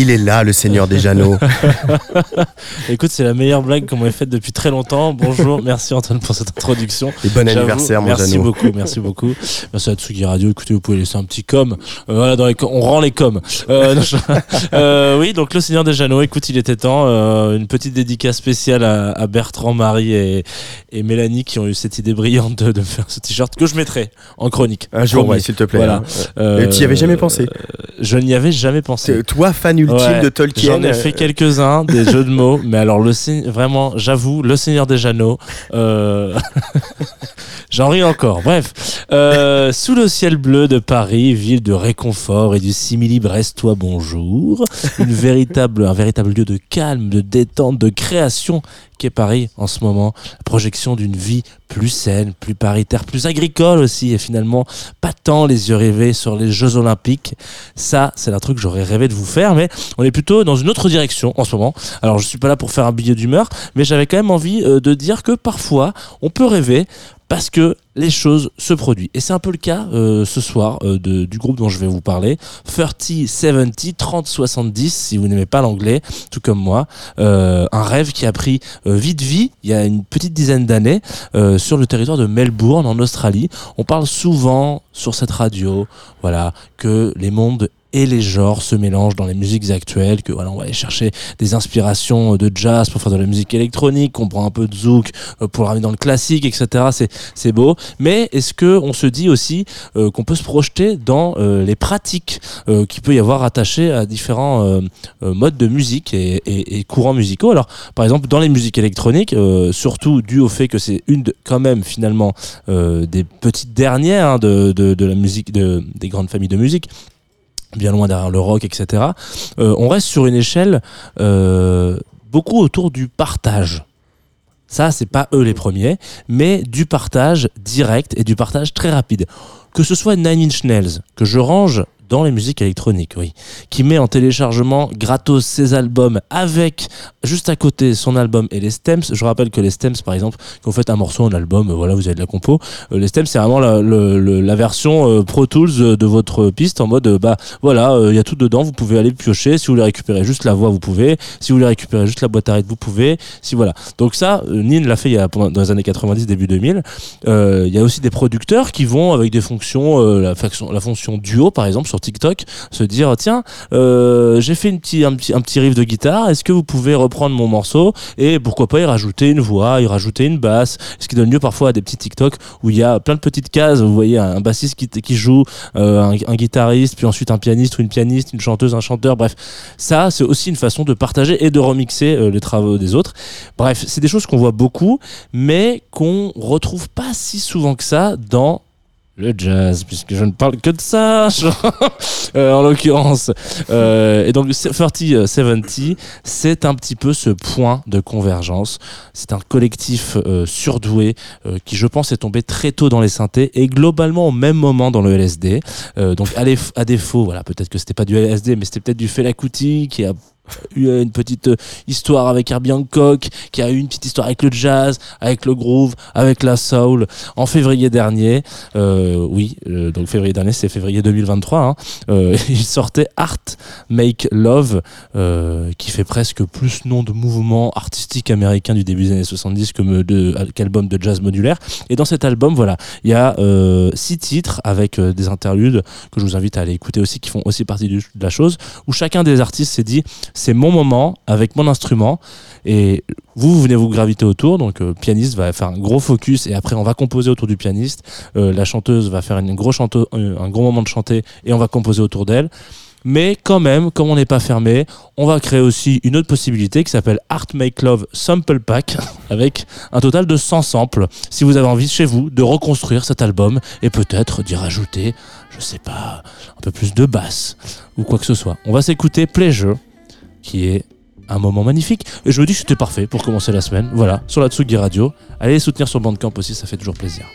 Il est là, le Seigneur des Jeannots. Écoute, c'est la meilleure blague qu'on m'ait faite depuis très longtemps. Bonjour, merci Antoine pour cette introduction. Et bon anniversaire, mon Merci beaucoup, merci beaucoup. Merci à Tsugi Radio. Écoutez, vous pouvez laisser un petit com. Euh, voilà, dans les on rend les coms. Euh, euh, oui, donc le Seigneur des Jeannots. Écoute, il était temps. une petite dédicace spéciale à, Bertrand, Marie et, et, Mélanie qui ont eu cette idée brillante de, de faire ce t-shirt que je mettrai en chronique. Un jour, ouais, s'il te plaît. Voilà. Hein. tu n'y avais jamais pensé Je n'y avais jamais pensé. Toi, fan ultime de Tolkien. J'en ai fait quelques-uns, des jeux de mots, mais alors le vraiment, j'avoue, le Seigneur des Jeannots. Euh... J'en ris encore. Bref, euh, sous le ciel bleu de Paris, ville de réconfort et du simili toi bonjour, une véritable, un véritable lieu de calme, de détente, de création qu'est Paris en ce moment. La projection d'une vie plus saine, plus paritaire, plus agricole aussi, et finalement pas tant les yeux rêvés sur les Jeux Olympiques. Ça, c'est un truc que j'aurais rêvé de vous faire, mais on est plutôt dans une autre direction en ce moment. Alors je suis pas là pour faire un billet d'humeur, mais j'avais quand même envie euh, de dire que parfois on peut rêver parce que les choses se produisent. Et c'est un peu le cas euh, ce soir euh, de, du groupe dont je vais vous parler, 30-70, 30-70, si vous n'aimez pas l'anglais, tout comme moi. Un rêve qui a pris vite vie il y a une petite dizaine d'années sur le territoire de Melbourne en Australie. On parle souvent sur cette radio, voilà, que les mondes et les genres se mélangent dans les musiques actuelles, que voilà, on va aller chercher des inspirations de jazz pour faire de la musique électronique, on prend un peu de zouk euh, pour ramener dans le classique, etc. C'est, beau. Mais est-ce que on se dit aussi euh, qu'on peut se projeter dans euh, les pratiques euh, qu'il peut y avoir attachées à différents modes de musique et, et, et, courants musicaux? Alors, par exemple, dans les musiques électroniques, surtout dû au fait que c'est une de, quand même finalement des petites dernières hein, de, de, de la musique, de, des grandes familles de musique bien loin derrière le rock, etc. Euh, on reste sur une échelle euh, beaucoup autour du partage. Ça, c'est pas eux les premiers, mais du partage direct et du partage très rapide. Que ce soit Nine Inch Nails, que je range dans les musiques électroniques, oui, qui met en téléchargement gratos ses albums avec juste à côté son album et les stems. Je rappelle que les stems, par exemple, quand vous faites un morceau, un album, voilà, vous avez de la compo. Euh, les stems, c'est vraiment la, version euh, Pro Tools de votre piste en mode, euh, bah voilà, il y a tout dedans, vous pouvez aller piocher. Si vous voulez récupérer juste la voix, vous pouvez. Si vous voulez récupérer juste la boîte à rythme, vous pouvez. Si voilà. Donc ça, Nin l'a fait il y a, dans les années 90, début 2000. Il y a aussi des producteurs qui vont avec des fonctions, la, fonction, la fonction duo, par exemple, sur TikTok, se dire tiens, euh, j'ai fait une petit, un, petit, un petit riff de guitare, est-ce que vous pouvez reprendre mon morceau et pourquoi pas y rajouter une voix, y rajouter une basse, ce qui donne lieu parfois à des petits TikTok où il y a plein de petites cases, vous voyez un bassiste qui, qui joue, euh, un, guitariste, puis ensuite un pianiste ou une pianiste, une chanteuse, un chanteur, bref, ça c'est aussi une façon de partager et de remixer euh, les travaux des autres. Bref, c'est des choses qu'on voit beaucoup, mais qu'on retrouve pas si souvent que ça dans le jazz, puisque je ne parle que de ça, euh, en l'occurrence. Euh, et donc, 30-70, c'est un petit peu ce point de convergence. C'est un collectif euh, surdoué qui, je pense, est tombé très tôt dans les synthés et globalement au même moment dans le LSD. donc, à, à défaut, voilà, peut-être que c'était pas du LSD, mais c'était peut-être du Fela Kuti qui a eu une petite euh, histoire avec Herbie Hancock, qui a eu une petite histoire avec le jazz, avec le groove, avec la soul. En février dernier, euh, oui, euh, donc février dernier, c'est février 2023, hein, il sortait Art Make Love, qui fait presque plus nom de mouvement artistique américain du début des années 70 que qu'album de jazz modulaire. Et dans cet album, voilà, il y a six titres avec des interludes que je vous invite à aller écouter aussi, qui font aussi partie de la chose, où chacun des artistes s'est dit c'est mon moment avec mon instrument et vous, vous venez vous graviter autour. Donc, le euh, pianiste va faire un gros focus et après, on va composer autour du pianiste. Euh, la chanteuse va faire chanteuse, un gros moment de chanter et on va composer autour d'elle. Mais quand même, comme on n'est pas fermé, on va créer aussi une autre possibilité qui s'appelle Art Make Love Sample Pack avec un total de 100 samples. Si vous avez envie chez vous de reconstruire cet album et peut-être d'y rajouter, je sais pas, un peu plus de basse ou quoi que ce soit. On va s'écouter Pleasure qui est un moment magnifique. Et je me dis que c'était parfait pour commencer la semaine. Voilà, sur la Tsugi Radio. Allez les soutenir sur Bandcamp aussi, ça fait toujours plaisir.